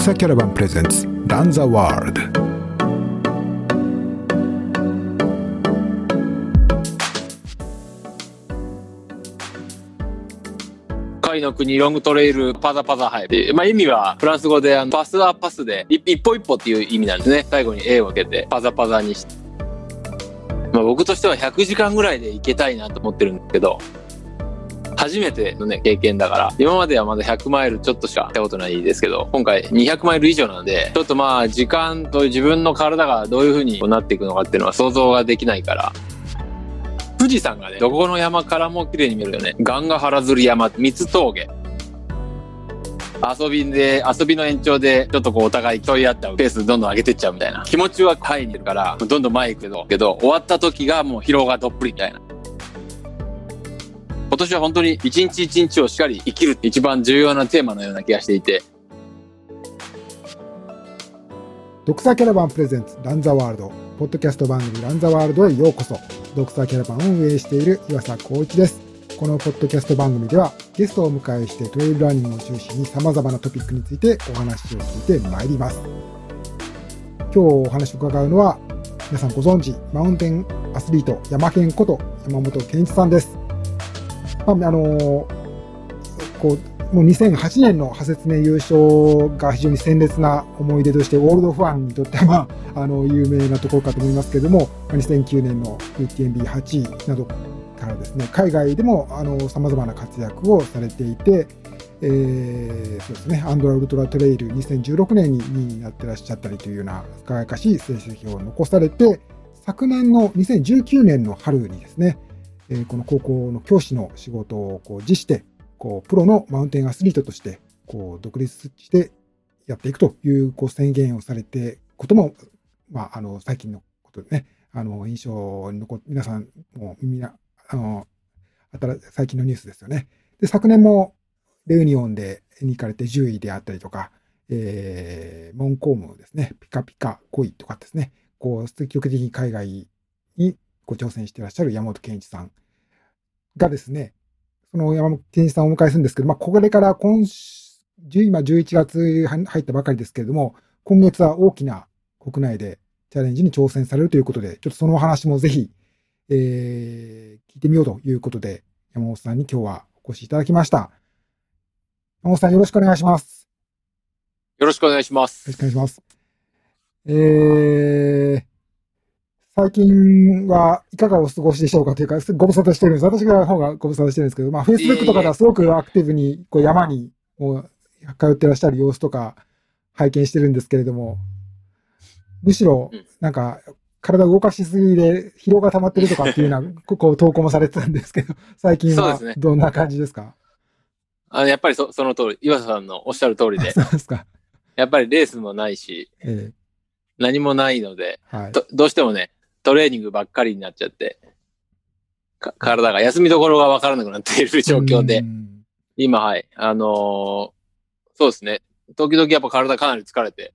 クサキャラバンプレゼンツランザワールド海の国ロングトレイルパザパザハイ、まあ、意味はフランス語であのパスはパスで一一歩一歩っていう意味なんですね。最後に A を受けてパザパザにして、まあ、僕としては100時間ぐらいで行けたいなと思ってるんですけど。初めてのね経験だから今まではまだ100マイルちょっとしか行ったことないですけど今回200マイル以上なんでちょっとまあ時間と自分の体がどういう風になっていくのかっていうのは想像ができないから富士山がね、どこの山からも綺麗に見えるよね。ガンガ原釣山、三つ峠。遊びで、遊びの延長で、ちょっとこうお互い問い合ったペースどんどん上げてっちゃうみたいな。気持ちはハイにいるから、どんどん前行くけど、けど、終わった時がもう疲労がどっぷりみたいな。今年は本当に一日一日をしっかり生きるって一番重要なテーマのような気がしていて。ドクサーキャラバンプレゼンツランザワールド。ポッドキャスト番組ランザワールドへようこそ。ドクターキャラバンを運営している岩佐光一です。このポッドキャスト番組ではゲストをお迎えしてトレイルランニングを中心に様々なトピックについてお話を聞いてまいります。今日お話を伺うのは皆さんご存知、マウンテンアスリート山健こと山本健一さんです。まあ、あのこうもう2008年の派説年優勝が非常に鮮烈な思い出として、オールドファンにとっては、まあ、あの、有名なところかと思いますけれども、2009年の UTMB8 位などからですね、海外でも、あの、様々な活躍をされていて、えー、そうですね、アンドラウルトラトレイル2016年に2位になってらっしゃったりというような輝かしい成績を残されて、昨年の2019年の春にですね、え、この高校の教師の仕事をこう辞して、こう、プロのマウンテンアスリートとして、こう、独立してやっていくという、こう、宣言をされて、ことも、まあ、あの、最近のことでね、あの、印象に残っ、皆さんも耳な、あの、最近のニュースですよね。で、昨年も、レユニオンでに行かれて10位であったりとか、えー、モンコームですね、ピカピカ恋とかですね、こう、積極的に海外にご挑戦していらっしゃる山本健一さんがですね、その山本健一さんをお迎えするんですけど、まあ、これから今今11月入ったばかりですけれども、今月は大きな国内でチャレンジに挑戦されるということで、ちょっとそのお話もぜひ、えー、聞いてみようということで、山本さんに今日はお越しいただきました。山本さんよろしくお願いします。よろしくお願いします。よろしくお願いします。えー、最近はいかがお過ごしでしょうかというか、ご無沙汰してるんです。私が方がご無沙汰してるんですけど、まあ、Facebook とかではすごくアクティブに、こう山にもう通ってらっしゃる様子とか拝見してるんですけれども、むしろ、なんか、体動かしすぎで疲労が溜まってるとかっていうような、こう投稿もされてたんですけど、最近はどんな感じですか？あのやっぱりそその通り、岩佐さんのおっしゃる通りで。そうですか。やっぱりレースもないし、ええ、何もないので、はい、ど、どうしてもね、トレーニングばっかりになっちゃって、体が休みどころがわからなくなっている状況で、今、はい、あのー、そうですね、時々やっぱ体かなり疲れて、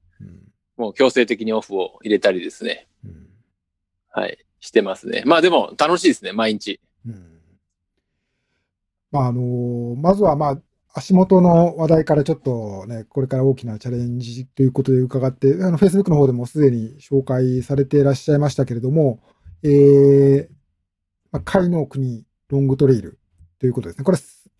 もう強制的にオフを入れたりですね、はい、してますね。まあでも楽しいですね、毎日。まああのー、まずはまあ、足元の話題からちょっとね、これから大きなチャレンジということで伺って、あの、Facebook の方でもすでに紹介されていらっしゃいましたけれども、えー、まあ、海の国ロングトレイルということですね。これ、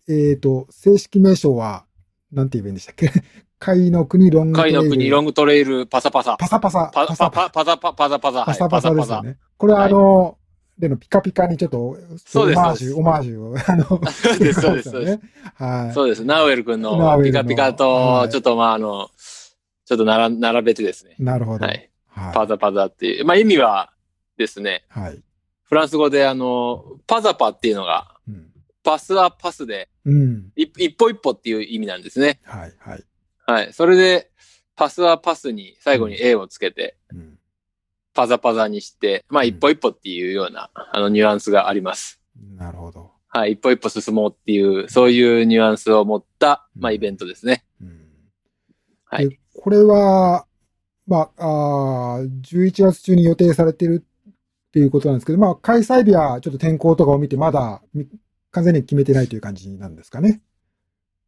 えっ、ー、と、正式名称は、なんて言えばいいんでしたっけ？海の国ロングトレイル。海の国ロングトレイルパサパサ。パサパサ。パサパサ。パサパサ。パサパサ。パサパサですよね。これはあの、でのピカピカにちょっと、そうです。オマージュ、オマージュを、あの、そうです、そうです、そうです。はい。そうです。ナウエル君のピカピカと、ちょっとまあ、あの、ちょっと並並べてですね。なるほど。はい。パザパザっていう。まあ意味はですね、はい。フランス語であの、パザパっていうのが、パスはパスで、うん、一歩一歩っていう意味なんですね。はい、はい。はい。それで、パスはパスに最後に A をつけて、うんパザパザにして、まあ一歩一歩っていうような、うん、あのニュアンスがあります。なるほど。はい、一歩一歩進もうっていう、そういうニュアンスを持った、まあイベントですね。うん、はい。これは、まあ、あ11月中に予定されてるっていうことなんですけど、まあ開催日はちょっと天候とかを見てまだ完全に決めてないという感じなんですかね。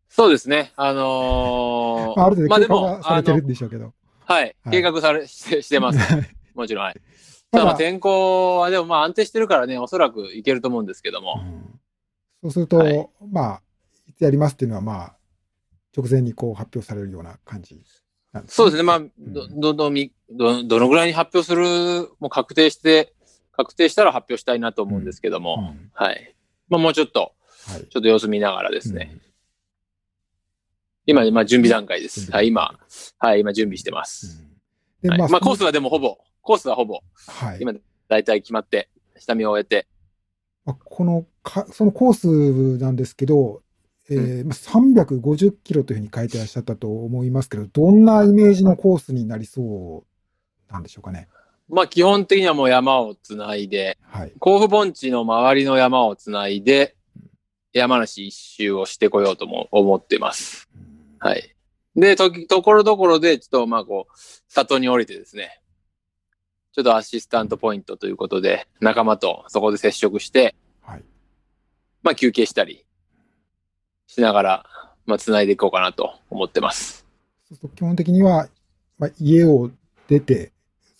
そうですね。あのー まあ、ある程度計画まあでもはされてるんでしょうけど。はい、はい計画されしてしてます。もちろん、はい。ただまあ天候はでもまあ安定してるからね、おそらくいけると思うんですけども。うんそうすると、はいまあ、いつやりますっていうのは、まあ、直前にこう発表されるような感じなんですそうですね。まあ、んど、ど、どみ、ど、どのぐらいに発表する、もう確定して、確定したら発表したいなと思うんですけどうも、んはい。まあもうちょっと、はい。ちょっと様子見ながらですね。うん今、まあ準備段階です。はい、今、はい、今準備してます。で、はい、まあコースは、はでもほぼ、コースはほぼ、はい。今、大体決まって、下見を終えて、まあこのか、そのコースなんですけど、えーまあ350キロというふうに書いてらっしゃったと思いますけど、どんなイメージのコースになりそうなんでしょうかね？まあ基本的にはもう山をつないで、はい。甲府盆地の周りの山をつないで、山梨一周をしてこようとも思ってます。はい。で、とき、ところどころで、ちょっと、まあ、こう、里に降りてですね、ちょっとアシスタントポイントということで、仲間とそこで接触して、はい。まあ、休憩したりしながら、まあ、繋いでいこうかなと思ってます。そうすると基本的には、まあ、家を出て、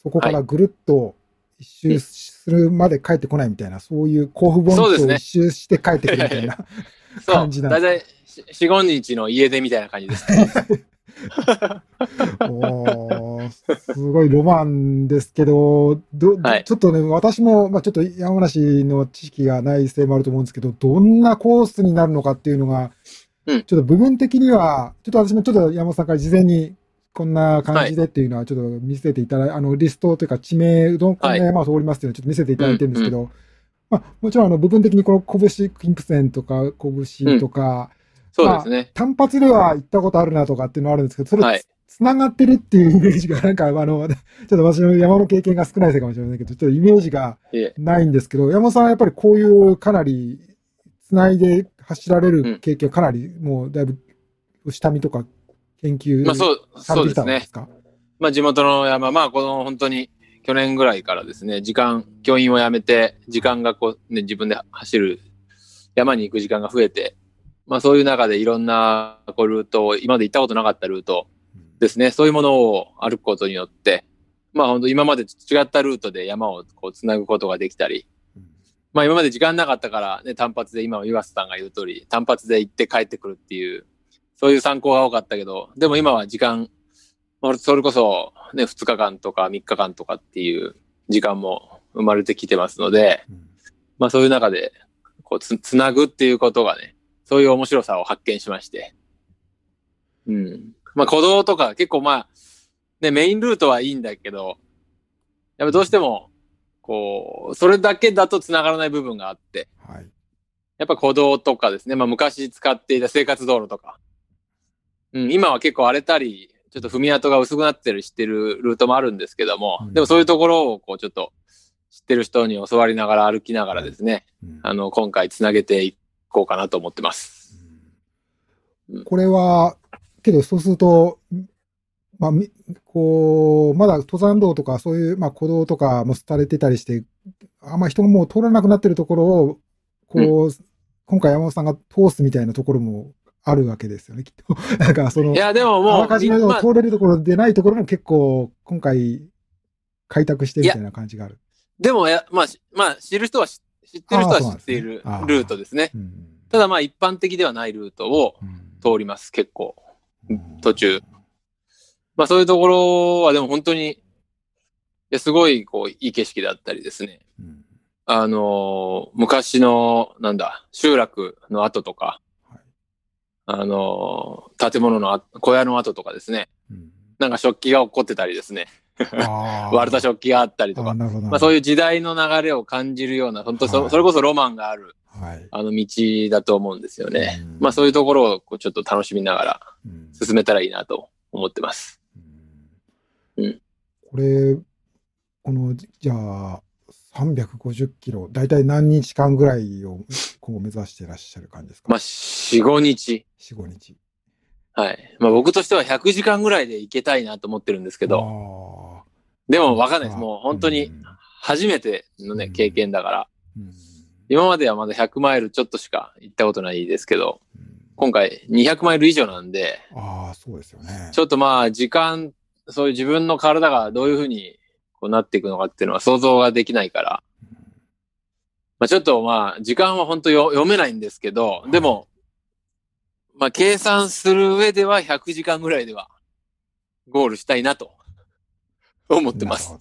そこからぐるっと一周するまで帰ってこないみたいな、そういう甲府盆地を一周して帰ってくるみたいな。そう、感じなんだですいたい4、5日の家出みたいな感じですね。おーすごいロマンですけど、どはい。ちょっとね、私も、まあ、ちょっと山梨の知識がないせいもあると思うんですけど、どんなコースになるのかっていうのが、うん。ちょっと部分的には、ちょっと私もちょっと山本さんから事前に、こんな感じでっていうのはちょっと見せていただい、あの、リストというか地名、うどん、こんな山を通りますっていうのをちょっと見せていただいてるんですけど、まあ、もちろんあの、部分的にこの拳、キンプセンとか、拳とか、そうですね。単発では行ったことあるなとかっていうのはあるんですけど、それ、はい。つながってるっていうイメージが、なんか、あの、ちょっと私の山の経験が少ないせいかもしれませんけど、ちょっとイメージがないんですけど、山本さんはやっぱりこういうかなり、つないで走られる経験はかなり、もうだいぶ、下見とか研究まあ、そう、されてきそうですねたんですか、まあ地元の山、まあこの本当に去年ぐらいからですね、時間、教員を辞めて、時間がこう、ね、自分で走る、山に行く時間が増えて、まあそういう中でいろんなこうルートを、今まで行ったことなかったルートですね、そういうものを歩くことによって、まあ本当今まで違ったルートで山をこうつなぐことができたり、うん。まあ今まで時間なかったからね、単発で今岩瀬さんが言う通り、単発で行って帰ってくるっていう、そういう参考が多かったけど、でも今は時間、まあそれこそね、2日間とか3日間とかっていう時間も生まれてきてますので、うん。まあそういう中で、こうつ、つなぐっていうことがね、そういう面白さを発見しまして。うん。まあ鼓動とか結構まあ、ね、メインルートはいいんだけど、やっぱどうしても、こう、それだけだと繋がらない部分があって、はい。やっぱ鼓動とかですね、まあ昔使っていた生活道路とか、うん、今は結構荒れたり、ちょっと踏み跡が薄くなってる知ってるルートもあるんですけども、うん。でもそういうところをこうちょっと知ってる人に教わりながら歩きながらですね、うん。あの、今回つなげていこうかなと思ってます。うんこれは、けどそうすると、まあ、みこう、まだ登山道とかそういう、まあ、歩道とかもされてたりして、あんま人がもう通らなくなってるところを、こう、今回山本さんが通すみたいなところもあるわけですよね、きっと。なんかそのい、や、でもあもう、らかじめまあ通れるところでないところも結構、今回、開拓してみたいな感じがある。でもや、まあ、しまあ、知る人は知知ってる人は知っているあーそうなんですねあールートですね。うんただまあ、一般的ではないルートをうん通ります、結構。うん途中。まあそういうところはでも本当に、いやすごいこういい景色だったりですね。うんあのー昔の、なんだ、集落の跡とか、はいあのー建物のあ小屋の跡とかですね。うんなんか食器が起こってたりですね。割れた食器があったりとか。まあそういいう時代の流れを感じるような、本当そ,、はいそれこそロマンがある、うん。はい。あの道だと思うんですよね。うんまあそういうところをこうちょっと楽しみながらうん進めたらいいなと思ってます。うんこれ、この、じゃあ、350キロ、だいたい何日間ぐらいを今後目指していらっしゃる感じですか？まあ、4、5日。4、5日。はい。まあ僕としては100時間ぐらいで行けたいなと思ってるんですけど、どでもわかんないです。もう本当に初めてのね、うん。経験だから、今まではまだ100マイルちょっとしか行ったことないですけど、今回200マイル以上なんで、ああ、そうですよね。ちょっとまあ、時間、そういう自分の体がどういうふうにこうなっていくのかっていうのは想像ができないから、まあちょっとまあ、時間は本当よ読めないんですけど、でも、まあ計算する上では100時間ぐらいではゴールしたいなと思ってます。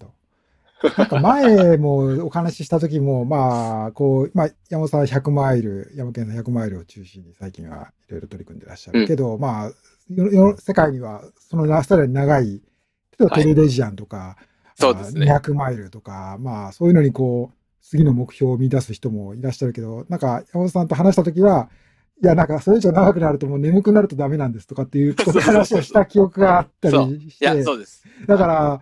なんか前もお話しした時も、まあ、こう、まあ、山本さんは100マイル、山県の100マイルを中心に最近はいろいろ取り組んでらっしゃるけど、まあ、世界にはそのさらに長い、例えばトレレジアンとか、そうですね。200マイルとか、まあ、そういうのにこう、次の目標を見出す人もいらっしゃるけど、なんか山本さんと話した時は、いや、なんかそれ以上長くなるともう眠くなるとダメなんですとかっていう話をした記憶があったそうりして、いや、そうです。だから、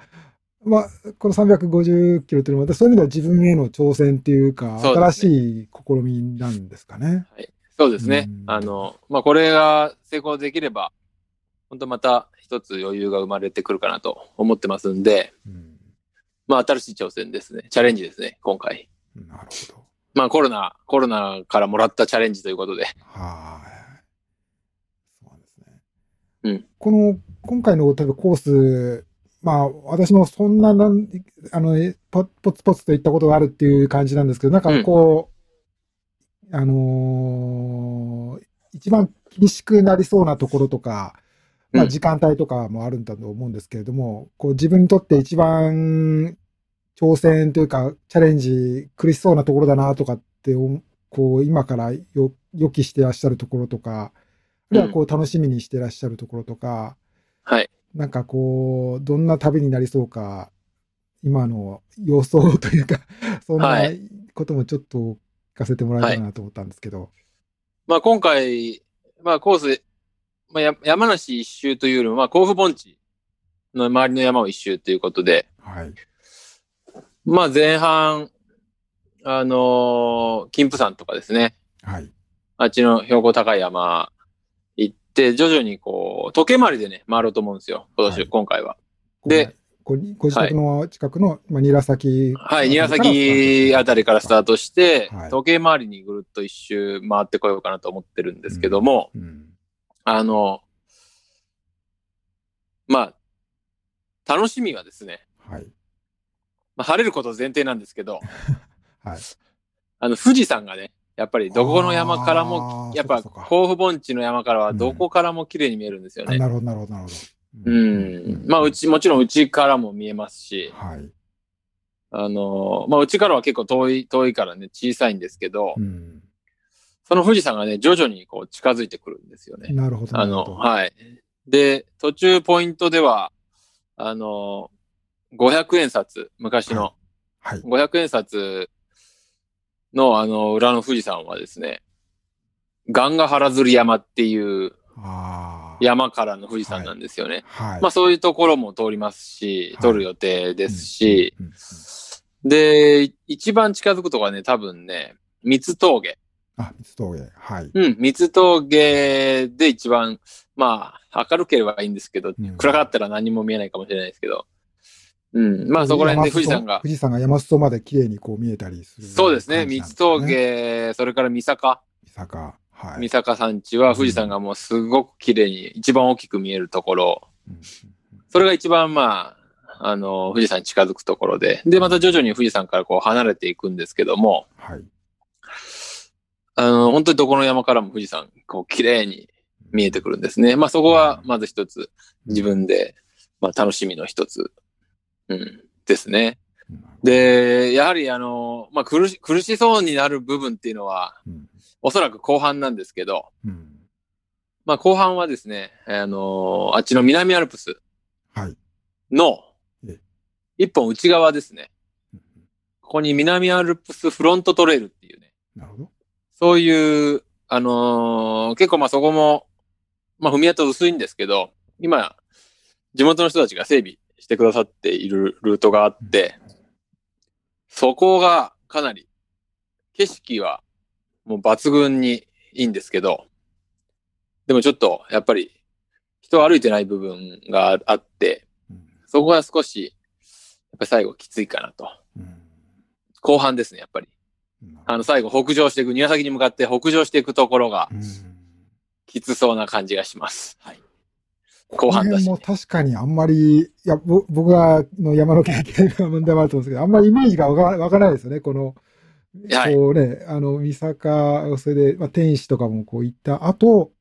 まあ、この350キロというのは、そういう意味では自分への挑戦っていうか、そうね新しい試みなんですかね。そうですねうん。あの、まあこれが成功できれば、本当また一つ余裕が生まれてくるかなと思ってますんで、うん、まあ新しい挑戦ですね。チャレンジですね、今回。なるほど。まあコロナ、コロナからもらったチャレンジということで。はい。そうなんですね。うんこの、今回の、例えばコース、まあ、私もそんななん、あの、ポポツポツと行ったことがあるっていう感じなんですけど、なんかこう、あのー一番厳しくなりそうなところとか、まあ、うん。時間帯とかもあるんだと思うんですけれども、こう自分にとって一番挑戦というか、チャレンジ苦しそうなところだなとかってお、こう今からよ予期してらっしゃるところとか、あるいはこう楽しみにしてらっしゃるところとか、はい。なんかこう、どんな旅になりそうか、今の予想というか、そんなはいこともちょっと聞かせてもらえたらなと思ったんですけど。まあ今回、まあコース、まあや山梨一周というよりも、まあ甲府盆地の周りの山を一周ということで、はい。まあ前半、あのー金峰山とかですね。はい。あっちの標高高い山徐々にこう、時計回りでね、回ろうと思うんですよ。今年、はい今回は。でご、ご自宅の近くの、まあ、韮崎。はい、韮崎あたりからスタートして、はい時計回りにぐるっと一周回ってこようかなと思ってるんですけども、うん。あの、まあ、楽しみはですね、はい。まあ、晴れること前提なんですけど、はい。あの、富士山がね、やっぱりどこの山からもやっぱ甲府盆地の山からはどこからも綺麗に見えるんですよね。あなるほど、なるほど、なるほど。うん。まあ、うち、もちろんうちからも見えますし、はい。あの、まあ、うちからは結構遠い、遠いからね、小さいんですけど、うん。その富士山がね、徐々にこう近づいてくるんですよね。なるほど。あの、なるほどはい。で、途中ポイントでは、あの、500円札、昔のはい。500円札のあの、裏の富士山はですね、ガンガ原釣山っていう。山からの富士山なんですよね。はい。まあそういうところも通りますし、はい通る予定ですし、うん、うんで、一番近づくとこはね、多分ね、三つ峠。あ、三つ峠。はい。うん、三つ峠で一番、まあ、明るければいいんですけど、うん暗かったら何も見えないかもしれないですけど、うん、まあそこら辺で富士山が、富士山が山裾まで綺麗にこう見えたりする、そうですね、三。峠、それから三坂、三坂。はい。三坂山地は富士山がもうすごく綺麗に、一番大きく見えるところ、うんそれが一番まあ、あの、富士山に近づくところで、で、また徐々に富士山からこう離れていくんですけども、はい。あの、本当にどこの山からも富士山、こう綺麗に見えてくるんですね。まあそこはまず一つ、自分で、まあ楽しみの一つ、うん、ですね。うん、で、やはりあの、まあ苦し、苦しそうになる部分っていうのは、うん、おそらく後半なんですけど、うん。まあ後半はですね、あの、あっちの南アルプスはい。のえ、一本内側ですね。うんここに南アルプスフロントトレイルっていうね、なるほど。そういう、あのー結構まあそこも、まあ踏み跡薄いんですけど、今、地元の人たちが整備してくださっているルートがあって、そこがかなり、景色はもう抜群にいいんですけど、でもちょっとやっぱり人歩いてない部分があって、うんそこが少し、やっぱり最後きついかなと。うん後半ですね、やっぱり。あの最後北上していく、庭先に向かって北上していくところが、うんきつそうな感じがします。はい。後半だしこの辺も確かにあんまり、いや、ぼ僕はの山の経験が問題もあると思うんですけど、あんまりイメージがわかわからないですよね、この、はい。こうね、あの、三坂、それで、まあ、天使とかもこう行った後、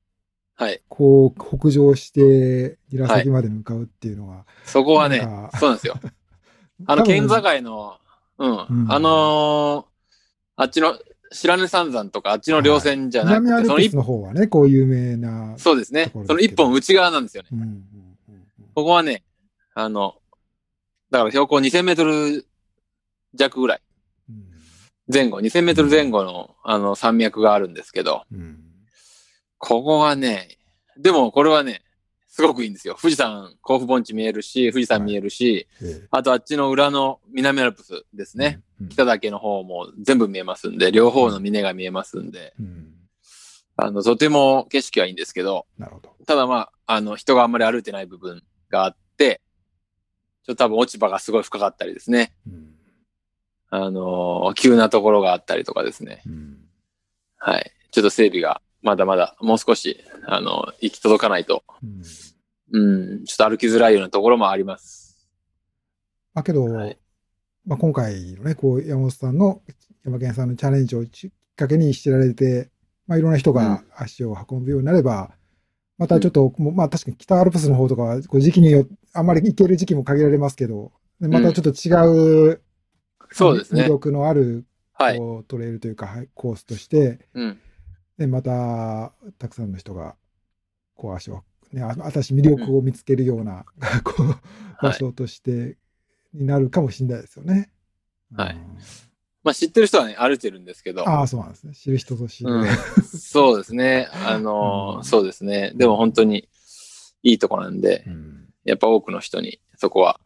はい。こう、北上して、韮崎まで向かうっていうのが、そこはねそうなんですよ。あの、県境の、うん、うん。あのーあっちの白根三山とかあっちの稜線じゃなくて、南アルプスその一の方はね、こう有名な。そうですねその一本内側なんですよね。うんうんうんここはね、あの、だから標高2000メートル弱ぐらい、うん前後、2000メートル前後の、あの、山脈があるんですけど、うんここはね、でもこれはね、すごくいいんですよ。富士山、甲府盆地見えるし、富士山見えるし、ええあとあっちの裏の南アルプスですね。。うん北岳の方も全部見えますんで、両方の峰が見えますんで、うんあの、とても景色はいいんですけど、なるほど。ただまあ、あの、人があんまり歩いてない部分があって、ちょっと多分落ち葉がすごい深かったりですね。うんあのー急なところがあったりとかですね。うんはい。ちょっと整備がまだまだもう少し、あの行き届かないと、うんうん、ちょっと歩きづらいようなところもあります。まあけど、はいまあ今回のね、こう、山本さんの、山県さんのチャレンジをきっかけに知られて、まあいろんな人が足を運ぶようになれば、またちょっと、もうまあ確かに北アルプスの方とかは、こう時期によあんまり行ける時期も限られますけど、またちょっと違う、そうですね。魅力のある、はい。こう、トレイルというか、はいコースとして、うん。で、また、たくさんの人が、こう足を、ね、あ私魅力を見つけるような、こう、場所として、になるかもしれないですよね。はいうんまあ知ってる人はね、歩いてるんですけど、ああ、そうなんですね。知る人ぞ知る。うん、そうですね。あのーうんそうですね。でも本当にいいとこなんで、うんやっぱ多くの人にそこは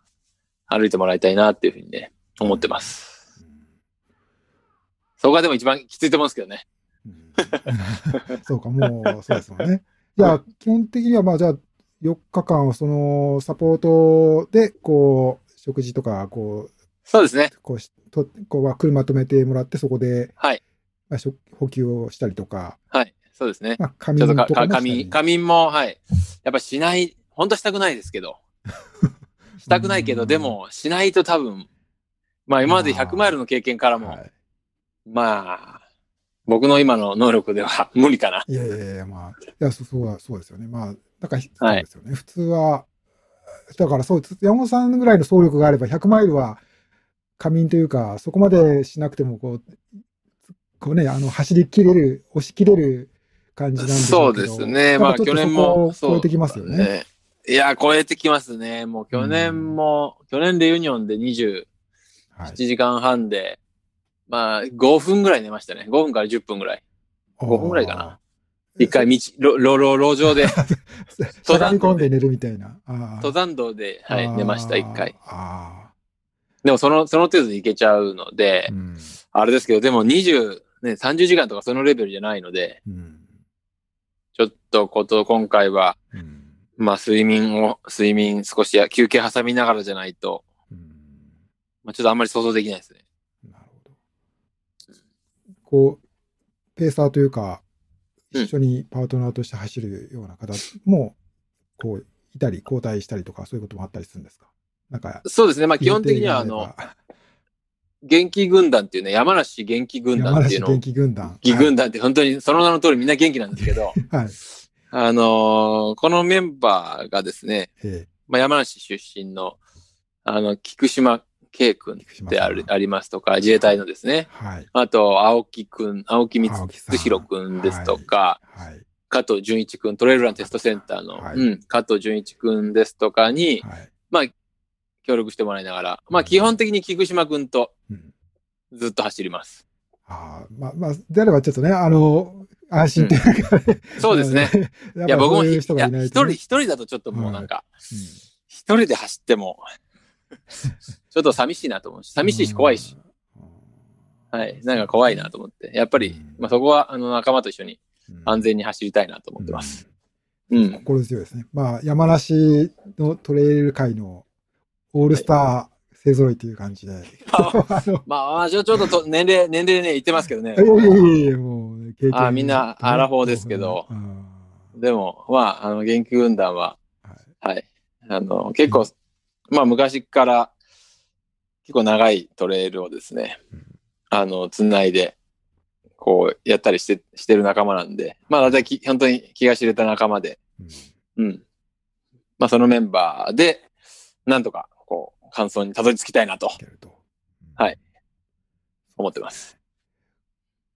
歩いてもらいたいなっていうふうにね、思ってます。そこがでも一番きついと思うんですけどね。うんそうか、もう、そうですもんね。じゃあ、基本的には、まあ、じゃあ、4日間は、その、サポートで、こう、食事とか、こう、そうですね。こうし、とこうは車止めてもらって、そこで、はい。まあ、食補給をしたりとか、はい。そうですね。まあ、仮ちょっとか眠とかも仮眠、仮眠も、はい。やっぱしない、本当はしたくないですけど。したくないけど、うんでも、しないと多分、まあ今まで100マイルの経験からも、はいまあ、僕の今の能力では 無理かな。いやいやいや、まあ、いや、そそうだ、そうですよね。まあ、だから、そうはいですよね。普通は、だからそう、山本さんぐらいの走力があれば、100マイルは仮眠というか、そこまでしなくても、こう、こうね、あの、走り切れる、押し切れる感じなんでしそうですね。まあ去年も。超えてきますよね。ね。いや、超えてきますね。もう去年も、去年でユニオンで27はい。時間半で、まあ5分ぐらい寝ましたね。5分から10分ぐらい。5分ぐらいかな。一回道、路、路、路上で、あー。しゃがみ込んで寝るみたいな。登山道で、はい、寝ました、一回。。あでもその、その程度で行けちゃうのであ。う、ん。あれですけど、でも20、ね、30時間とかそのレベルじゃないので、うん。ちょっとこと、今回は、うん。まあ睡眠を、睡眠少しや休憩挟みながらじゃないと、うんまあちょっとあんまり想像できないですね。なるほど。こう、ペーサーというか、うん一緒にパートナーとして走るような方も、こう、いたり、交代したりとか、そういうこともあったりするんですか？なんか、そうですね。まあ基本的にはあの、元気軍団っていうね、山梨元気軍団っていうのを山梨元、気軍団。元気軍団って本当にその名の通りみんな元気なんですけど、はい。はい。あのーこのメンバーがですね、えまあ、山梨出身の、あの、菊島圭君であるありますとか、自衛隊のですね、はい。あと、青木くん、青木光弘くんですとか、はい。加藤純一くん、トレイルランテストセンターの、はいうん、加藤純一くんですとかに、はい。まあ、協力してもらいながら、まあ、基本的に菊島くんとうん。ずっと走ります。ああ、まあ、まあ、であればちょっとね、あの、安心というかね、そうですね。いや、僕も一人、一人だとちょっともうなんか、うん一人で走っても、ちょっと寂しいなと思うし、寂しいし怖いし、。うんはい、なんか怖いなと思って、やっぱりうん、まあ、そこは、あの、仲間と一緒にうん安全に走りたいなと思ってます。うん。うん心強いですね。まあ、山梨のトレイル界のオールスター勢揃いという感じで。あのまあ、ちょちょっとと年齢、年齢ね、言ってますけどねい。やいやいやいや、もう、経験あみんなアラフォーですけどうんでも、まあ、あの、元気軍団は、はい。はい。あの、結構、まあ、昔から、結構長いトレイルをですね、うんあの、つないで、こう、やったりして、してる仲間なんで、まあ、だいたいき本当に気が知れた仲間で、うんうん。まあ、そのメンバーで、なんとか、こう、感想にたどり着きたいなといけると。はい思ってます。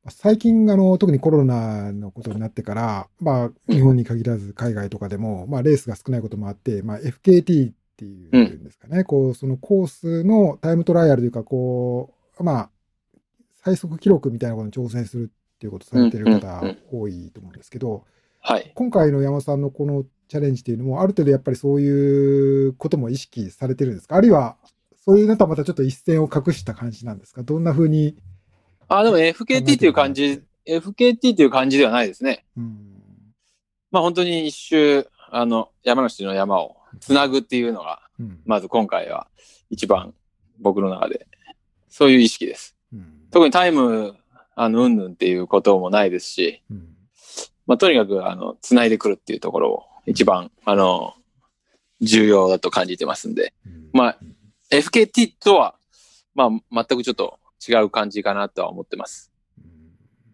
最近、あの、特にコロナのことになってから、まあ、日本に限らず海外とかでも、まあ、レースが少ないこともあって、まあ、FKT っていうんですかね、こう、そのコースのタイムトライアルというか、こう、まあ、最速記録みたいなことに挑戦するっていうことをされてる方うんうんうん多いと思うんですけど、はい。今回の山本さんのこのチャレンジっていうのも、ある程度やっぱりそういうことも意識されてるんですか？あるいは、そういうのとはまたちょっと一線を隠した感じなんですか？どんな風にあ、でも FKT っていう感じ、FKT っていう感じではないですね。うん。まあ本当に一周、あの、山梨の山をつなぐっていうのが、うん。まず今回は一番僕の中で、そういう意識です。うん。特にタイム、あの、うんぬんっていうこともないですし、うん。まあとにかく、あの、つないでくるっていうところを一番、あの、重要だと感じてますんで、うんまあ、FKT とは、まあ全くちょっと違う感じかなとは思ってます。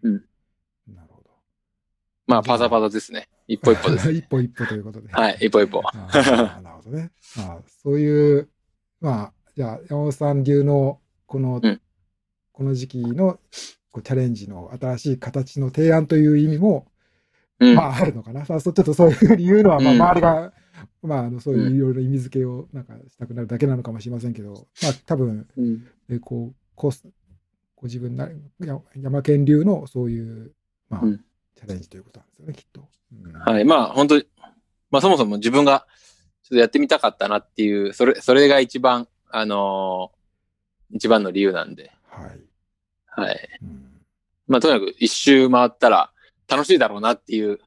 うんうんなるほど。まあパザパザですね。一歩一歩です。一歩一歩ということで。はい、一歩一歩。なるほどね。まあ、そういう、まあ、じゃあ、山本さん流の、この、うんこの時期のこうチャレンジの新しい形の提案という意味も、うん。まあ、あるのかな。さあ、そうちょっとそういうふうに言うのは、まあ、うん周りが、まあ、あの、そういういろいろ意味付けをなんかしたくなるだけなのかもしれませんけど、まあ、多分、うんえこう、コース、ご自分な、や山県流のそういう、まあ、うんチャレンジということなんですよね、きっと。うんはい。まあ、本当に、まあ、そもそも自分が、ちょっとやってみたかったなっていう、それ、それが一番、あのー一番の理由なんで、はい。はい。うんまあ、とにかく一周回ったら楽しいだろうなっていう、うん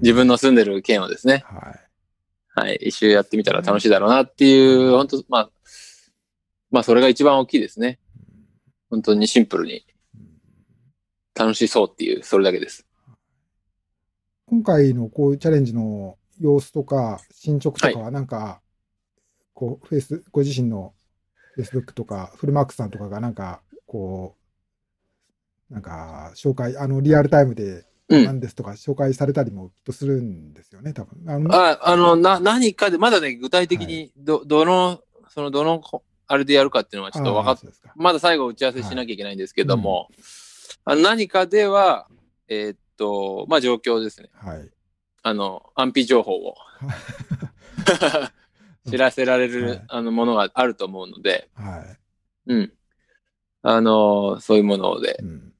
自分の住んでる県をですね、はい。はい。一周やってみたら楽しいだろうなっていう、本当まあ、まあ、それが一番大きいですね。本当にシンプルにうん楽しそうっていう、それだけです。今回のこういうチャレンジの様子とか進捗とかはなんか、こう、フェイス、ご自身のフェイスブックとか、フルマックスさんとかがなんか、こう、なんか、紹介、あの、リアルタイムでうんなんですとか紹介されたりもきっとするんですよね、多分。あのあ、あの、な、何かで、まだね、具体的に、ど、どの、その、どの、あれでやるかっていうのはちょっと分かっあーそうですか。まだ最後打ち合わせしなきゃいけないんですけども、あの何かでは、えーっと、まあ状況ですね。はい。あの、安否情報を 知らせられる、はいあのものがあると思うので、はい。うん。あの、そういうもので、うん。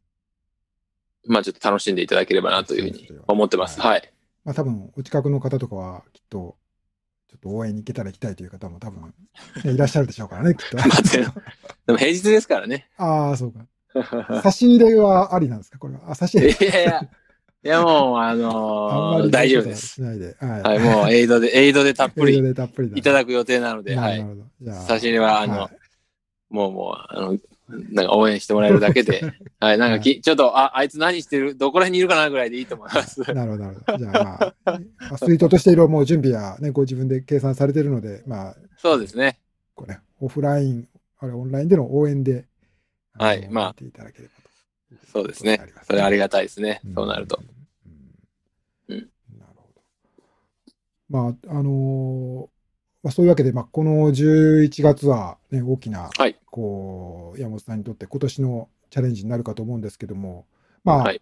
まあちょっと楽しんでいただければなというふうに思ってます。ははい。まあ多分、お近くの方とかは、きっと、ちょっと応援に行けたら行きたいという方も多分、ねいらっしゃるでしょうからね、きっと。でも平日ですからね。ああ、そうか。差し入れはありなんですか？これは。あ、差しい入れ。やいや、いやもう、あのり大丈夫です。しないで。はい。はい、もうエイドで、エイドでたっぷエイドりでたっぷりだいただく予定なので、はい。差し入れはあのはいもうもう、あの、なんか応援してもらえるだけで、はい、なんかき、ちょっと、あ、あいつ何してる、どこら辺にいるかなぐらいでいいと思います。なるほど、なるほど。じゃあまあ、アスリートとしていろいろもう準備はね、ご自分で計算されているので、まあ、そうですね。こうね、オフライン、あれオンラインでの応援で、のはいまあていただければと。そうですね。それありがたいですね。うんそうなると。。なるほど。まあ、あのーまあ、そういうわけで、まあ、この11月は、ね、大きな、はいこう、山本さんにとって今年のチャレンジになるかと思うんですけども、まあ、はい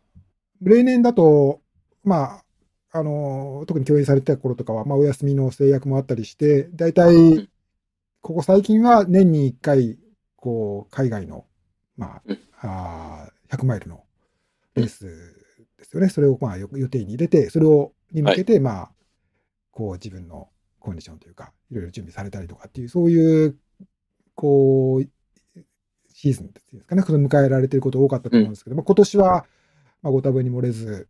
例年だと、まあ、あのー特に共演されてた頃とかは、まあ、お休みの制約もあったりして、大ん体、ここ最近は年に1回、こう、海外の、まうんあ、あー100マイルのレースですよね。それをまあよ予定に入れて、それをに向けて、まあ、こう自分のコンディションというか、いろいろ準備されたりとかっていう、そういう、こう、シーズンっていうんですかね、その迎えられていること多かったと思うんですけど、まあ今年は、まあ、ご多分に漏れず、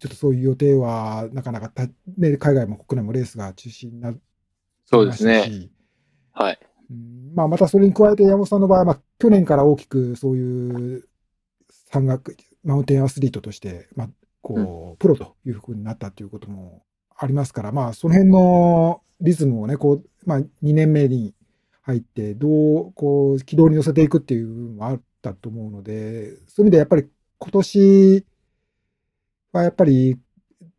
ちょっとそういう予定はなかなかた、ね、海外も国内もレースが中止になりそうでましたし、すね。はい。うん。まあ、またそれに加えて山本さんの場合は、まあ、去年から大きくそういう山岳、マウンテンアスリートとして、まあ、こう、プロというふうになったということもありますから、まあ、その辺のリズムをね、こう、まあ、2年目に入って、どう、こう、軌道に乗せていくっていう部分もあったと思うので、そういう意味でやっぱり今年はやっぱり、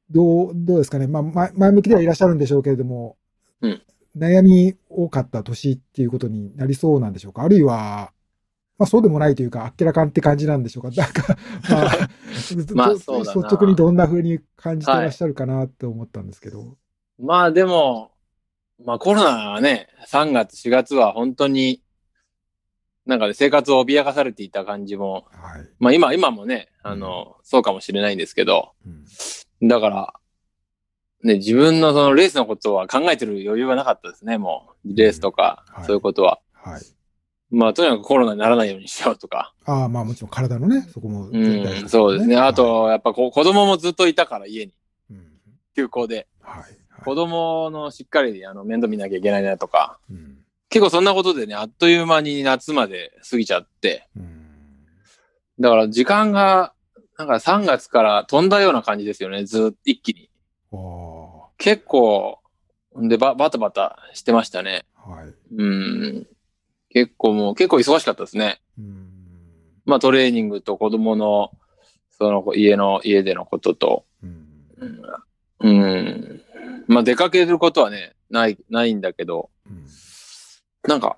どう、どうですかね。まあ、前向きではいらっしゃるんでしょうけれども、うん、悩み多かった年っていうことになりそうなんでしょうか？あるいは、まあそうでもないというか、あっけらかんって感じなんでしょうか？なんか、まあ、まあ そうだ率直にどんな風に感じてらっしゃるかなって思ったんですけど。はい、まあでも、まあコロナはね、3月、4月は本当に、なんかね、生活を脅かされていた感じも、はい、まあ今、今もね、あの、うん、そうかもしれないんですけど、うん、だから、ね、自分のそのレースのことは考えてる余裕がなかったですね、もう。レースとか、そういうことは。はい。はい、まあ、とにかくコロナにならないようにしようとか。ああ、まあもちろん体のね、そこも、ね、うん、そうですね。あと、やっぱこ子供もずっといたから、家に。うん、休校で。はい。はい、子供のしっかりあの面倒見なきゃいけないなとか。うん、結構そんなことでね、あっという間に夏まで過ぎちゃって。うん、だから時間が、なんか3月から飛んだような感じですよね、ずっと一気に。結構、でバ、バタバタしてましたね。はい。うん。結構もう、結構忙しかったですね。うん。まあトレーニングと子供の、その家の、家でのことと、うん。うん。まあ出かけることはね、ない、ないんだけど、うん、なんか、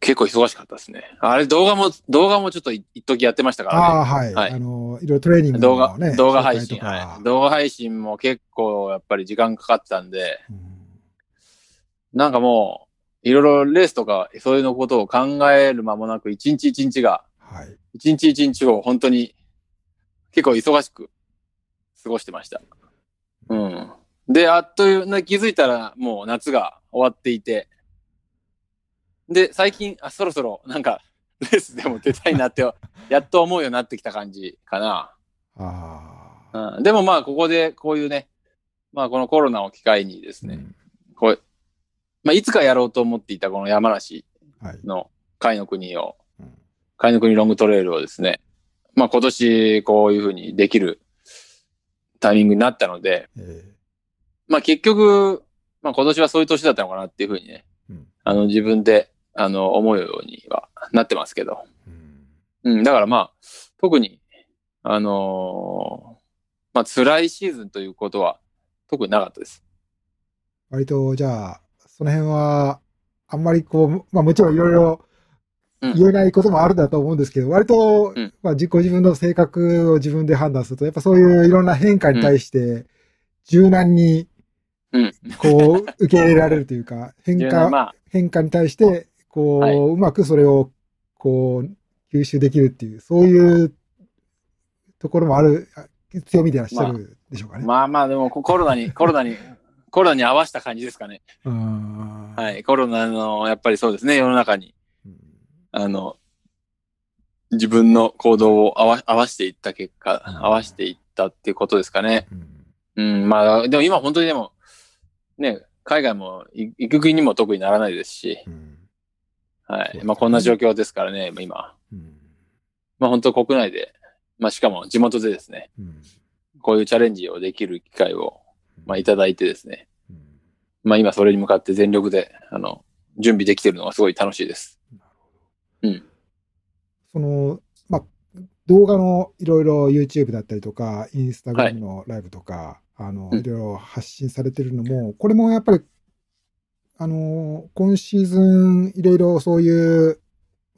結構忙しかったですね。あれ動画も、動画もちょっと一時やってましたからね。ああ、はい。はい。あの、いろいろトレーニング、ね、動画、動画配信、はい。動画配信も結構やっぱり時間かかってたんで、うん、なんかもう、いろいろレースとかそういうのことを考える間もなく、一日一日が、はい。一日一日を本当に結構忙しく過ごしてました。うん。で、あっという間気づいたらもう夏が終わっていて、で、最近、あ、そろそろ、なんか、レースでも出たいなって、やっと思うようになってきた感じかな。あうん、でもまあ、ここで、こういうね、まあ、このコロナを機会にですね、うん、こう、まあ、いつかやろうと思っていたこの山梨の甲斐の国を、甲斐の国ロングトレイルをですね、まあ、今年、こういうふうにできるタイミングになったので、えー、まあ、結局、まあ、今年はそういう年だったのかなっていうふうにね、うん、あの、自分であの、思うようにはなってますけど。うん、うん、だからまあ、特に、あのー、まあ、辛いシーズンということは特になかったです。割と、じゃあ、その辺は、あんまりこう、まあもちろんいろいろ言えないこともあるんだと思うんですけど、うん、割と、まあ自己自分の性格を自分で判断すると、やっぱそういういろんな変化に対して、柔軟に、こう、受け入れられるというか、変化、まあ、変化に対して、こう、はい、うまくそれを、こう、吸収できるっていう、そういうところもある、強みでいらっしゃるでしょうかね。まあ、まあまあ、でもコロナに、コロナに、コロナに合わせた感じですかね。はい。コロナの、やっぱりそうですね、世の中に。あの、自分の行動を合わ合わせていった結果、合わせていったっていうことですかね。うん、うん、まあ、でも今本当にでも、ね、海外も行く国にも特にならないですし、うんはい。まあこんな状況ですからね、今。うん、まあ本当国内で、まあしかも地元でですね、うん、こういうチャレンジをできる機会を、まあいただいてですね、うん、まあ今それに向かって全力で、あの、準備できてるのがすごい楽しいです。うん。その、まあ動画のいろいろ YouTube だったりとか、インスタグラムのライブとか、はい、あの、いろいろ発信されてるのも、これもやっぱりあの、今シーズン、いろいろそういう、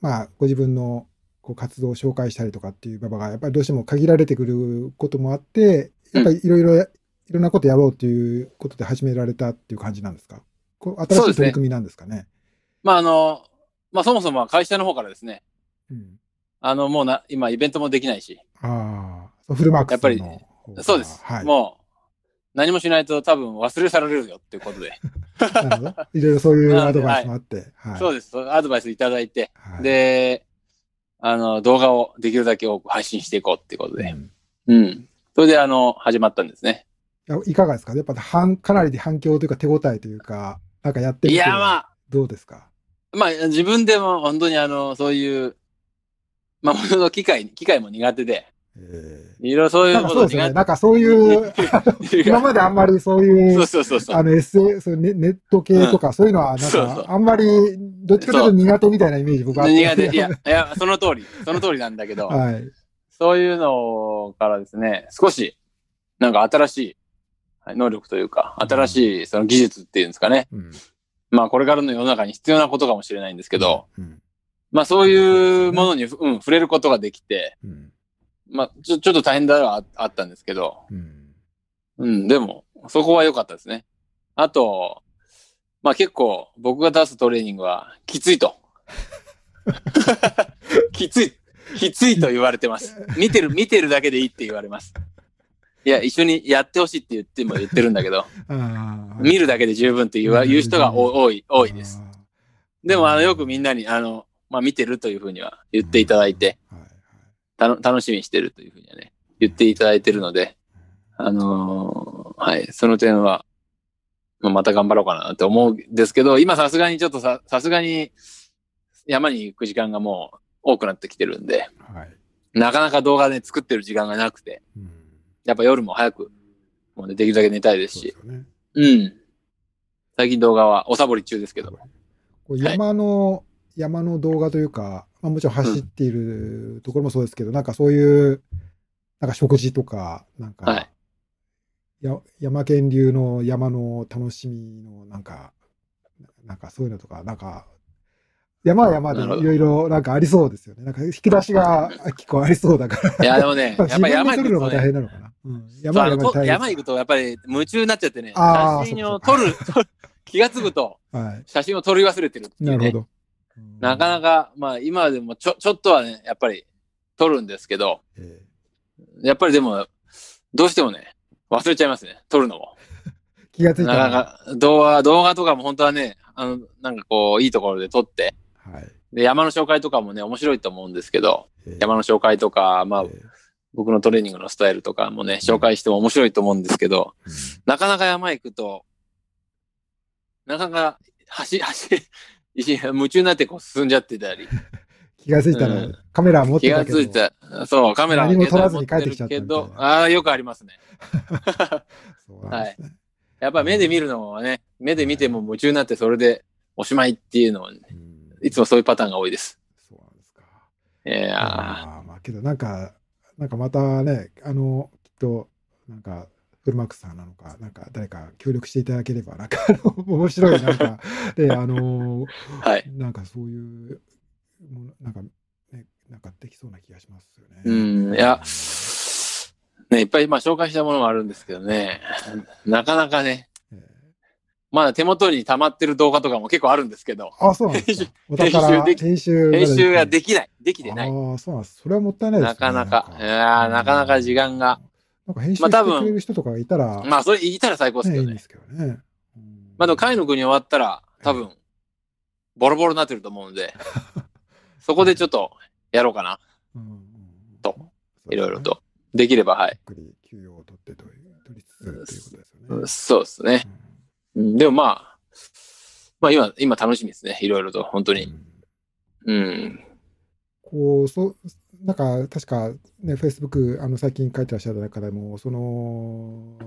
まあ、ご自分のこう活動を紹介したりとかっていう場が、やっぱりどうしても限られてくることもあって、やっぱりいろいろ、いろんなことやろうということで始められたっていう感じなんですか？こう新しい取り組みなんですかね？ねまあ、あの、まあ、そもそも会社の方からですね、うん、あの、もうな、今イベントもできないし。ああ、フルマークスやっぱり、そうです。はい、もう、何もしないと多分忘れ去られるよっていうことで。いろいろそういうアドバイスもあって。はい、そうです。アドバイスいただいて、はい、で、あの、動画をできるだけ多く配信していこうっていうことで。うん。うん、それで、あの、始まったんですね。いかがですか？やっぱ反、かなり反響というか手応えというか、なんかやってみて。いや、まあ、どうですか？まあ、自分でも本当にあの、そういう、まあ、ものの機械、機械も苦手で、えいろいろそうえいうことですよね。なんかそういう、今まであんまりそういそうう、そうそうそう。あの、SA、そうネネット系とか、そういうのは、なんか、あんまり、どっちかというと苦手みたいなイメージ僕はあって。苦手。いや、いや、その通り。その通りなんだけど、はい。そういうのからですね、少し、なんか新しい能力というか、新しいその技術っていうんですかね。うん。まあこれからの世の中に必要なことかもしれないんですけど、うん。まあそういうものに、うん、触れることができて、うん。まあちょ、ちょっと大変だはああったんですけど、うん。うん、でも、そこは良かったですね。あと、まあ結構僕が出すトレーニングはきついと。きつい、きついと言われてます。見てる、見てるだけでいいって言われます。いや、一緒にやってほしいって言っても言ってるんだけど。見るだけで十分って言わ言う人が多多い、多いです。あでも、あの、よくみんなに、あの、まあ見てるというふうには言っていただいて、たの楽しみにしてるというふうにはね、言っていただいてるので、あのーはい、その点は、また頑張ろうかなって思うんですけど、今さすがにちょっとさ、さすがに山に行く時間がもう多くなってきてるんで、はい。なかなか動画で作ってる時間がなくて、うん。やっぱ夜も早く、もうね、できるだけ寝たいですしそうで、すよね。うん。最近動画はおサボり中ですけど、山の、山の動画というか、まあ、もちろん走っているところもそうですけど、なんかそういう、なんか食事とか、なんか、はいや山県流の山の楽しみの、なんか、なんかそういうのとか、なんか、山は山でいろいろなんかありそうですよね。なんか引き出しが結構ありそうだから。いや、でもね、やっぱり山行くと山山山行くとやっぱり夢中になっちゃってね、写真をそ撮る、気がつくとはい。写真を撮り忘れてるね。なるほど。なかなか、まあ今でもちょ、ちょっとはね、やっぱり撮るんですけど、えやっぱりでも、どうしてもね、忘れちゃいますね、撮るのも。ー 気がついなた。からなか、動画、動画とかも本当はね、あの、なんかこう、いいところで撮って、はい。で、山の紹介とかもね、面白いと思うんですけど、えー山の紹介とか、まあえ、ー僕のトレーニングのスタイルとかもね、紹介しても面白いと思うんですけど、うんなかなか山行くと、なかなか走、走、夢中になってこう進んじゃってたり、気がついたらうんカメラ持っ気てたけど。がついた、そう、カメラ何も撮らずに帰ってきちゃったけど、ああ、よくありますね。そうなんですね。やっぱ目で見るのはね、目で見ても夢中になってそれでおしまいっていうのは、ね、うんいつもそういうパターンが多いです。そうなんですか。いやまあけどなんか、なんかまたね、あの、きっと、なんか、フルマックスさんなのか、なんか誰か協力していただければ、なんか、面白い、なんか、で、あの、はい。なんかそういう、ものなんか、ね、なんかできそうな気がしますよね。うん、いや、ね、いっぱいまあ紹介したものもあるんですけどね、なかなかね、えーまだ手元に溜まってる動画とかも結構あるんですけど、あ、そうなんです 編集宝でき編集編集がきできない。できてない。ああ、そうなんです。それはもったいないですね。なかなかいやーなかなか時間が。なんか編集してくれる人とかがいたら、まあ、それ言ったら最高ですけどね。ねいいんですけどね。うんまあ、でも、海の国終わったら、多分、ボロボロになってると思うんで、そこでちょっと、やろうかな。うんうんといろいろと。できれば、はい。ゆっくり休養を取ってという、取りつつということですよね。そうですね。うんでもまあ、まあ今、今楽しみですね。いろいろと、本当に。うんうん。こう、そう、なんか、確か、ね、Facebook、あの、最近書いてらっしゃった中でも、その、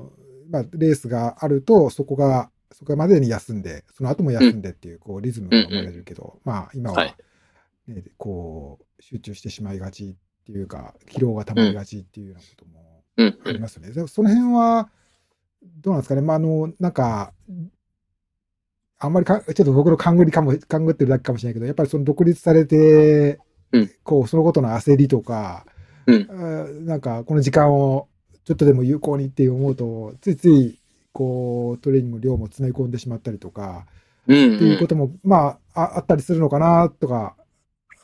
まあ、レースがあると、そこが、そこまでに休んで、その後も休んでっていう、こう、リズムが生まれるけど、まあ、今は、はいね、こう、集中してしまいがちっていうか、疲労が溜まりがちっていうようなこともうん。ありますよね。でその辺は、どうなんですかね。まあ、あの、なんか、あんまりか、ちょっと僕の勘ぐりかも、勘ぐってるだけかもしれないけど、やっぱりその独立されて、うんこう、そのことの焦りとか、うんなんか、この時間をちょっとでも有効にって思うと、ついつい、こう、トレーニングの量も詰め込んでしまったりとか、うん。っていうことも、まあ、ああったりするのかな、とか、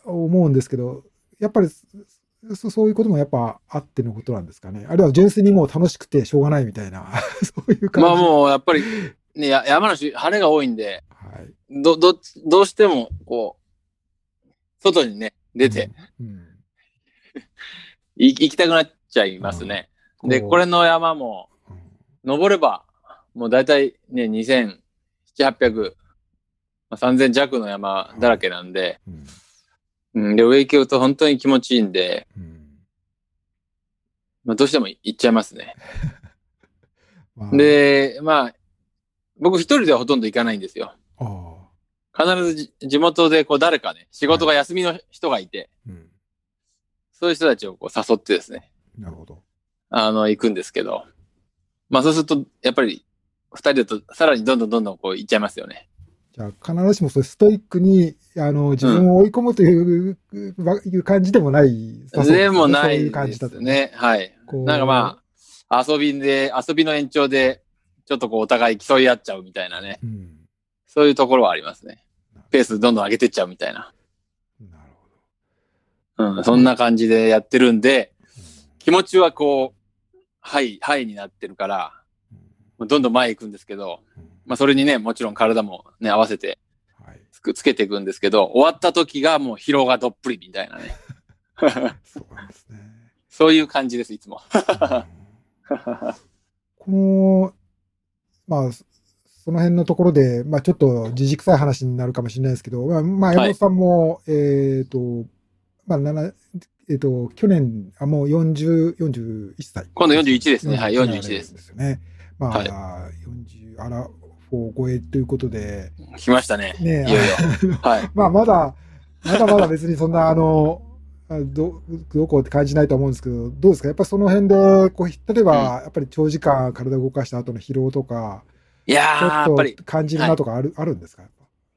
思うんですけど、やっぱり、そそういうこともやっぱあってのことなんですかね。あるいは純粋にもう楽しくてしょうがないみたいな、そういう感じ。まあもう、やっぱり、ね、や山梨、晴れが多いんで、はい。ど、ど、どうしても、こう、外にね、出て、行きたくなっちゃいますね。で、これの山も、うん。登れば、もう大体ね、2700、800、まあ、3000弱の山だらけなんで、うん。うん、で、上行くと本当に気持ちいいんで、うん。まあ、どうしても行っちゃいますね。まあ、で、まあ、僕一人ではほとんど行かないんですよ。必ずじ地元でこう誰かね、仕事が休みの人がいて、うん。そういう人たちをこう誘ってですね、なるほど。あの、行くんですけど、まあそうすると、やっぱり、二人だとさらにどんどんどんどんこう行っちゃいますよね。じゃあ、必ずしもそうストイックに、あの、自分を追い込むという、わいう感じでもない。でもないいう感じだと。ね。はい。なんかまあ、遊びで、遊びの延長で、ちょっとこうお互い競い合っちゃうみたいなね。うん。そういうところはありますね。ペースどんどん上げてっちゃうみたいな。なるほど。うん、そんな感じでやってるんで、うん気持ちはこう、はい、はいになってるから、どんどん前行くんですけど、うんまあそれにね、もちろん体もね、合わせてはい。つくつけていくんですけど、終わった時がもう疲労がどっぷりみたいなね。そうなんですね。そういう感じです、いつも。この、まあ、そその辺のところで、まあちょっと自軸臭い話になるかもしれないですけど、まあ、山本さんも、えっ、と、まあ、7えっ、と、去年、あ、もう40、41歳。今度41ですねはい41 41ですですよね。まあ、はい40、アラフォー超えということで、来ましたね。ねえいよいよ。はい。まあ、まだ、まだまだ別にそんな、あの、あど、どこって感じないと思うんですけど、どうですか？やっぱりその辺で、こう、例えば、やっぱり長時間体を動かした後の疲労とか、いやー、やちょっりと感じるなとかある、あるんですか？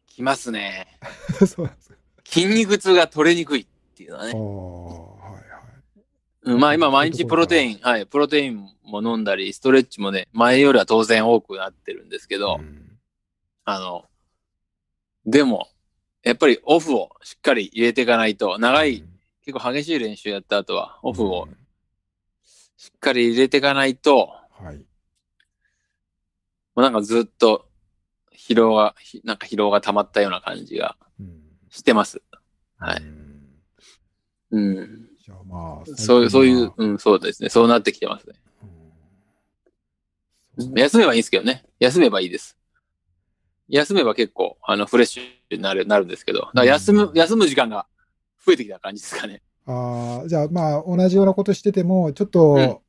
来ますね。そうなんですか。筋肉痛が取れにくいっていうのはね。はいはい。うんまあ今毎日プロテイン、はい、プロテインも飲んだり、ストレッチもね、前よりは当然多くなってるんですけど、うんあの、でも、やっぱりオフをしっかり入れていかないと、長い、結構激しい練習やった後は、オフをうんしっかり入れていかないと、はい。もうなんかずっと疲労が、ひなんか疲労が溜まったような感じがうんしてます。はいうんうん。じゃあまあ、そういう、そういううん、そうですね。そうなってきてますね。うん休めばいいんですけどね。休めばいいです。休めば結構、あの、フレッシュになる、なるんですけど、休む、うん休む時間が増えてきた感じですかね。ああ、じゃあまあ、同じようなことしてても、ちょっと、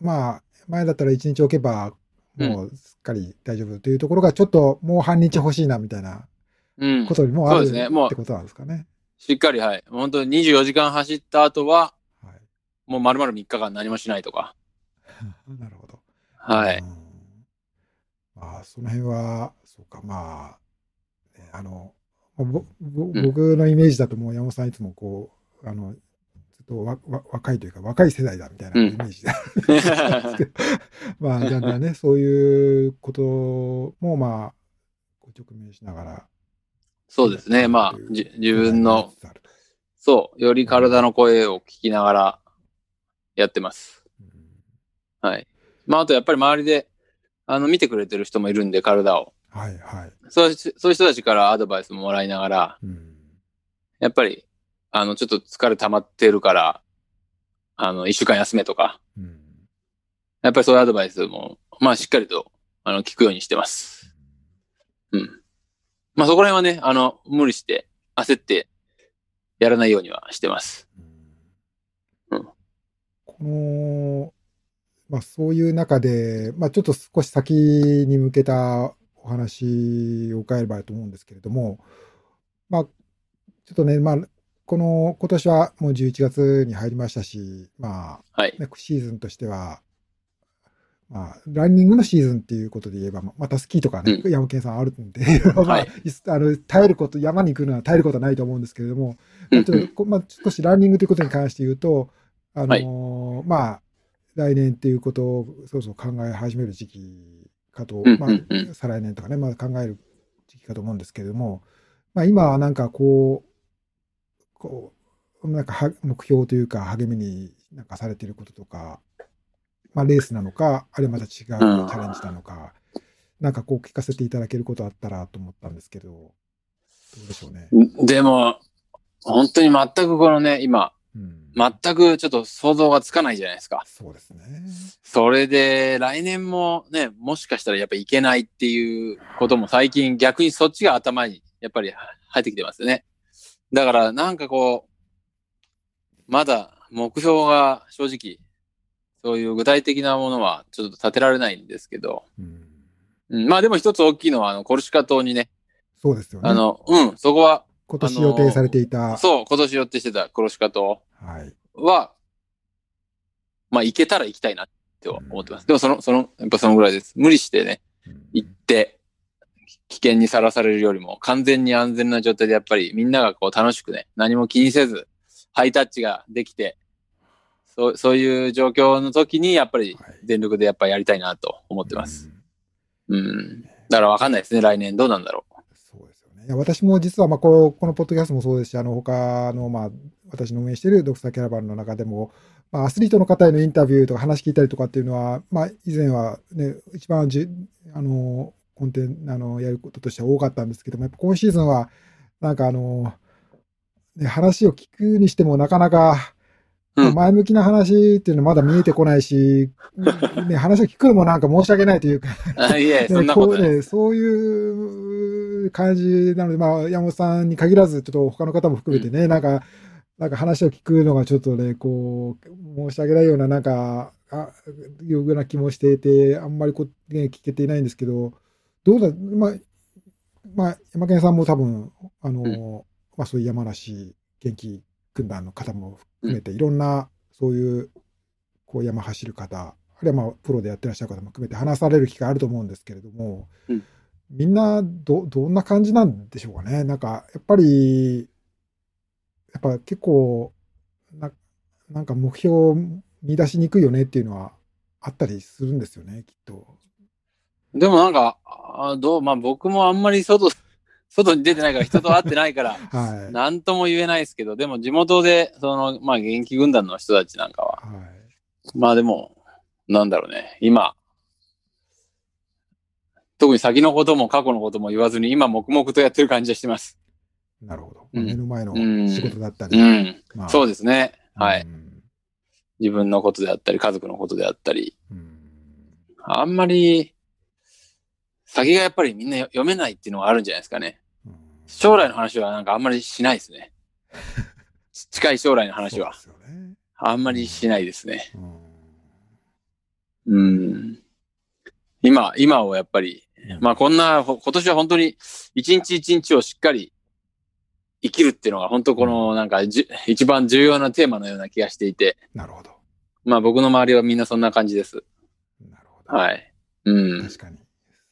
まあ、前だったら1日置けば、もうすっかり大丈夫というところが、ちょっともう半日欲しいなみたいなうんこ。とにもあるってことなんですかね。しっかり、はい。本当に24時間走った後は、はい。もう丸々3日間何もしないとか。なるほど。はい。うんまあ、その辺は、そうか、まあ、ねあの、僕のイメージだともう山本さんいつもこう、あの、ずっとわわ若いというか若い世代だみたいなうんイメージで、まあ、だんだんね、そういうことも、まあ、ご直面しながら。そうですね。まあ、じ自分の、そう、より体の声を聞きながらやってます。うんはい。まあ、あとやっぱり周りで、あの、見てくれてる人もいるんで、体を。はいはい。そうしそういう人たちからアドバイスももらいながら、うんやっぱり、あの、ちょっと疲れ溜まってるから、あの、一週間休めとか、うんやっぱりそういうアドバイスも、まあ、しっかりと、あの、聞くようにしてます。うん。まあ、そこら辺はね、あの、無理して、焦って、やらないようにはしてます。うんこの、まあそういう中で、まあちょっと少し先に向けたお話を伺えればと思うんですけれども、まあちょっとね、まあこの今年はもう11月に入りましたし、まあ、はい。ね、シーズンとしては、まあ、ランニングのシーズンっていうことで言えば、またスキーとかね、う山県さんあるんで、まあ、はい。あの、耐えること、山に行くのは耐えることはないと思うんですけれども、うんちょっとこまあ、少しランニングということに関して言うと、あのーまあ、来年っていうことをそろそろ考え始める時期かと、うんまあ、再来年とかね、まあ、考える時期かと思うんですけれども、まあ、今はなんかこう、こう、なんかは目標というか励みになんかされていることとか、まあ、レースなのか、あるいはまた違うチャレンジなのか、なんかこう聞かせていただけることあったらと思ったんですけど、どうでしょうね。でも、本当に全くこのね、今、うん、全くちょっと想像がつかないじゃないですか。そうですね。それで、来年もね、もしかしたらやっぱいけないっていうことも最近逆にそっちが頭にやっぱり入ってきてますよね。だからなんかこう、まだ目標が正直そういう具体的なものはちょっと立てられないんですけど、うんうん、まあでも一つ大きいのは、あの、コルシカ島にね、そうですよね。あの、うん、そこは、今年予定されていた。そう、今年予定してたコルシカ島はい。は、まあ行けたら行きたいなって思ってます。でもその、その、やっぱそのぐらいです。無理してね、行って、危険にさらされるよりも、完全に安全な状態でやっぱりみんながこう楽しくね、何も気にせず、ハイタッチができて、そうそういう状況の時に、やっぱりはい全力でやっぱりやりたいなと思ってます。うんうん。だからわかんないですね、来年どうなんだろそうですよね。いや私も実は、まあこう、このポッドキャストもそうですし、あの、他の、まあ、私の運営しているドクターキャラバンの中でも、まあ、アスリートの方へのインタビューとか話聞いたりとかっていうのは、まあ、以前はね、一番じゅ、あの、コンテンあの、やることとしては多かったんですけども、やっぱ今シーズンは、なんかあの、ね、話を聞くにしてもなかなか、うん前向きな話っていうのはまだ見えてこないし、ね、話を聞くのもなんか申し訳ないというか、ね。うね、そういう感じなので、まあ、山本さんに限らず、ちょっと他の方も含めてね、なんか、なんか話を聞くのがちょっとね、こう、申し訳ないような、なんか、あいうような気もしていて、あんまりこう、ね、聞けていないんですけど、どうだ、まあ、まあ、山県さんも多分、あの、まあ、そういう山梨元気軍団の方も含めて、いろんな、そういう、こう、山走る方、あるいはまあ、プロでやってらっしゃる方も含めて話される機会あると思うんですけれども、うんみんなど、どんな感じなんでしょうかね。なんか、やっぱり、やっぱ結構、ななんか目標を見出しにくいよねっていうのはあったりするんですよね、きっと。でもなんか、あどう、まあ僕もあんまり外、外に出てないから、人と会ってないから、はい。なんとも言えないですけど、でも地元で、その、まあ元気軍団の人たちなんかは、はい。まあでも、なんだろうね、今、特に先のことも過去のことも言わずに、今黙々とやってる感じがしてます。なるほど。うん目の前のうん仕事だったり。うん。まあそうですね。はい。うん自分のことであったり、家族のことであったり、うんあんまり、先がやっぱりみんな読めないっていうのがあるんじゃないですかね。うん将来の話はなんかあんまりしないですね。近い将来の話は。あんまりしないですね。うんうん。今、今をやっぱり、まあこんな、ほ今年は本当に一日一日をしっかり生きるっていうのが本当このなんかじゅ一番重要なテーマのような気がしていて、なるほど。まあ僕の周りはみんなそんな感じです。なるほど。はい。うん。確かに。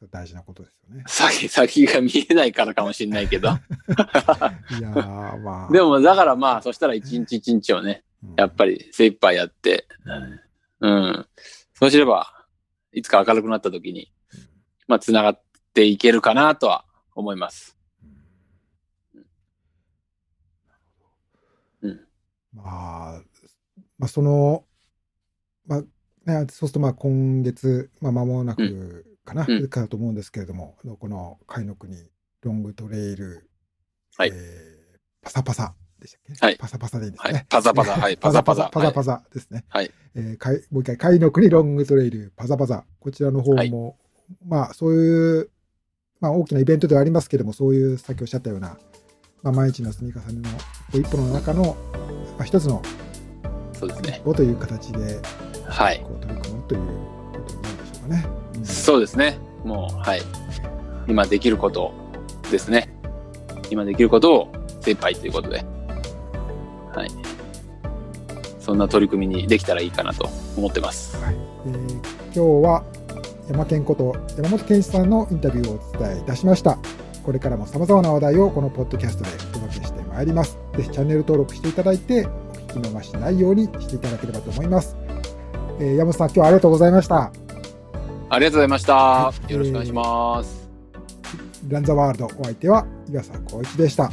大事なことですよね。先、先が見えないからかもしれないけど。いやー、まあ。でもだからまあそしたら一日一日をね、うん、やっぱり精一杯やって、うん。そうすれば、いつか明るくなった時に、まあ、繋がっていけるかなとは思います。うんまあ、まあ、その、まあ、ね、そうすると、まあ、今月、まあ、間もなくかな、うんかと思うんですけれども、この、海の国、ロングトレイル、はいえーパサパサでしたっけ？はいパサパサでいいんですね。はい。パザパザ、はい。パザパザ。パザパザですね。はい。えーかいもう一回、海の国ロングトレイル、パザパザ。こちらの方も、はいまあ、そういう、まあ、大きなイベントではありますけども、そういう、さっきおっしゃったような、まあ、毎日の積み重ねの一歩の中の、まあ、一つのそうですね一。歩という形で、はい。こう取り組むということになるでしょうかね。うんそうですね。もう、はい。今できることですね。今できることを精一杯ということで、はい。そんな取り組みにできたらいいかなと思ってます。はいえー今日は山健こと山本健一さんのインタビューをお伝えいたしました。これからも様々な話題をこのポッドキャストでお届けしてまいります。ぜひチャンネル登録していただいて、お聞き逃しないようにしていただければと思います。えー山本さん、今日はありがとうございました。ありがとうございました。よろしくお願いします。ランザワールドお相手は岩佐光一でした。